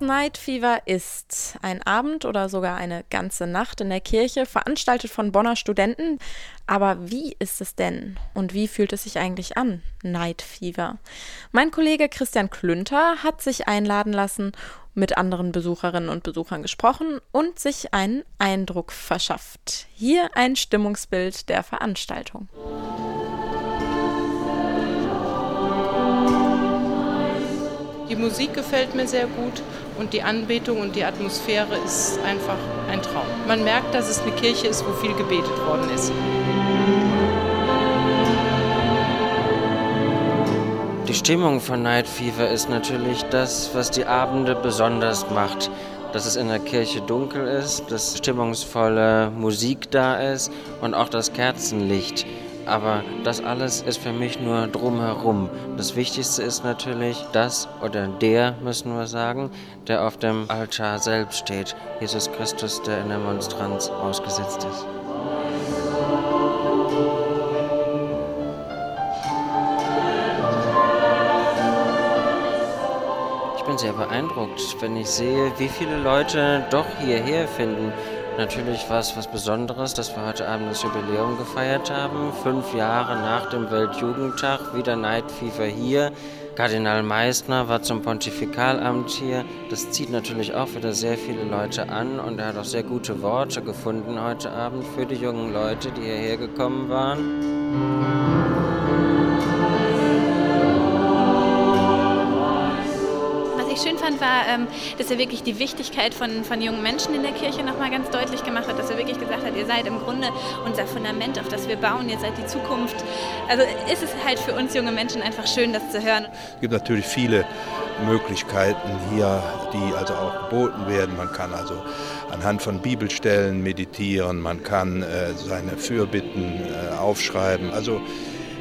Night Fever ist ein Abend oder sogar eine ganze Nacht in der Kirche, veranstaltet von Bonner Studenten. Aber wie ist es denn und wie fühlt es sich eigentlich an, Night Fever? Mein Kollege Christian Klünter hat sich einladen lassen, mit anderen Besucherinnen und Besuchern gesprochen und sich einen Eindruck verschafft. Hier ein Stimmungsbild der Veranstaltung. Die Musik gefällt mir sehr gut und die Anbetung und die Atmosphäre ist einfach ein Traum. Man merkt, dass es eine Kirche ist, wo viel gebetet worden ist. Die Stimmung von Night Fever ist natürlich das, was die Abende besonders macht. Dass es in der Kirche dunkel ist, dass stimmungsvolle Musik da ist und auch das Kerzenlicht. Aber das alles ist für mich nur drumherum. Das Wichtigste ist natürlich das oder der, müssen wir sagen, der auf dem Altar selbst steht. Jesus Christus, der in der Monstranz ausgesetzt ist. Ich bin sehr beeindruckt, wenn ich sehe, wie viele Leute doch hierher finden. Natürlich war es was Besonderes, dass wir heute Abend das Jubiläum gefeiert haben. Fünf Jahre nach dem Weltjugendtag, wieder Night Fever hier. Kardinal Meissner war zum Pontifikalamt hier. Das zieht natürlich auch wieder sehr viele Leute an und er hat auch sehr gute Worte gefunden heute Abend für die jungen Leute, die hierher gekommen waren. Fand, war, ähm, dass er wirklich die Wichtigkeit von, von jungen Menschen in der Kirche nochmal ganz deutlich gemacht hat, dass er wirklich gesagt hat, ihr seid im Grunde unser Fundament, auf das wir bauen, ihr seid die Zukunft. Also ist es halt für uns junge Menschen einfach schön, das zu hören. Es gibt natürlich viele Möglichkeiten hier, die also auch geboten werden. Man kann also anhand von Bibelstellen meditieren, man kann äh, seine Fürbitten äh, aufschreiben. Also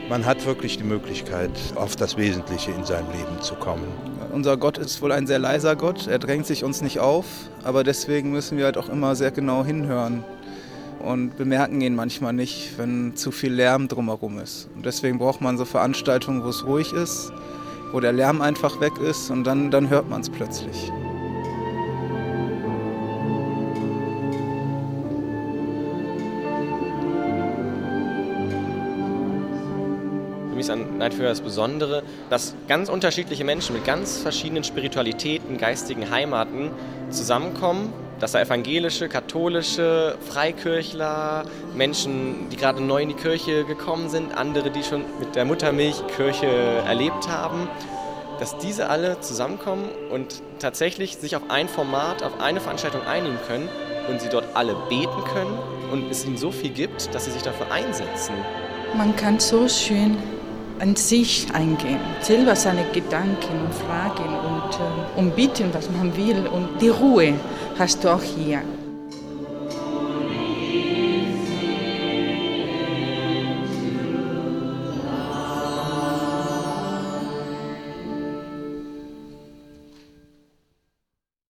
man hat wirklich die Möglichkeit, auf das Wesentliche in seinem Leben zu kommen. Unser Gott ist wohl ein sehr leiser Gott, er drängt sich uns nicht auf, aber deswegen müssen wir halt auch immer sehr genau hinhören und bemerken ihn manchmal nicht, wenn zu viel Lärm drumherum ist. Und deswegen braucht man so Veranstaltungen, wo es ruhig ist, wo der Lärm einfach weg ist und dann, dann hört man es plötzlich. Ist an Night Fever das Besondere, dass ganz unterschiedliche Menschen mit ganz verschiedenen Spiritualitäten, geistigen Heimaten zusammenkommen. Dass da evangelische, katholische, Freikirchler, Menschen, die gerade neu in die Kirche gekommen sind, andere, die schon mit der Muttermilch Kirche erlebt haben, dass diese alle zusammenkommen und tatsächlich sich auf ein Format, auf eine Veranstaltung einigen können und sie dort alle beten können und es ihnen so viel gibt, dass sie sich dafür einsetzen. Man kann so schön an sich eingehen, selber seine Gedanken und Fragen und, äh, und bitten, was man will. Und die Ruhe hast du auch hier.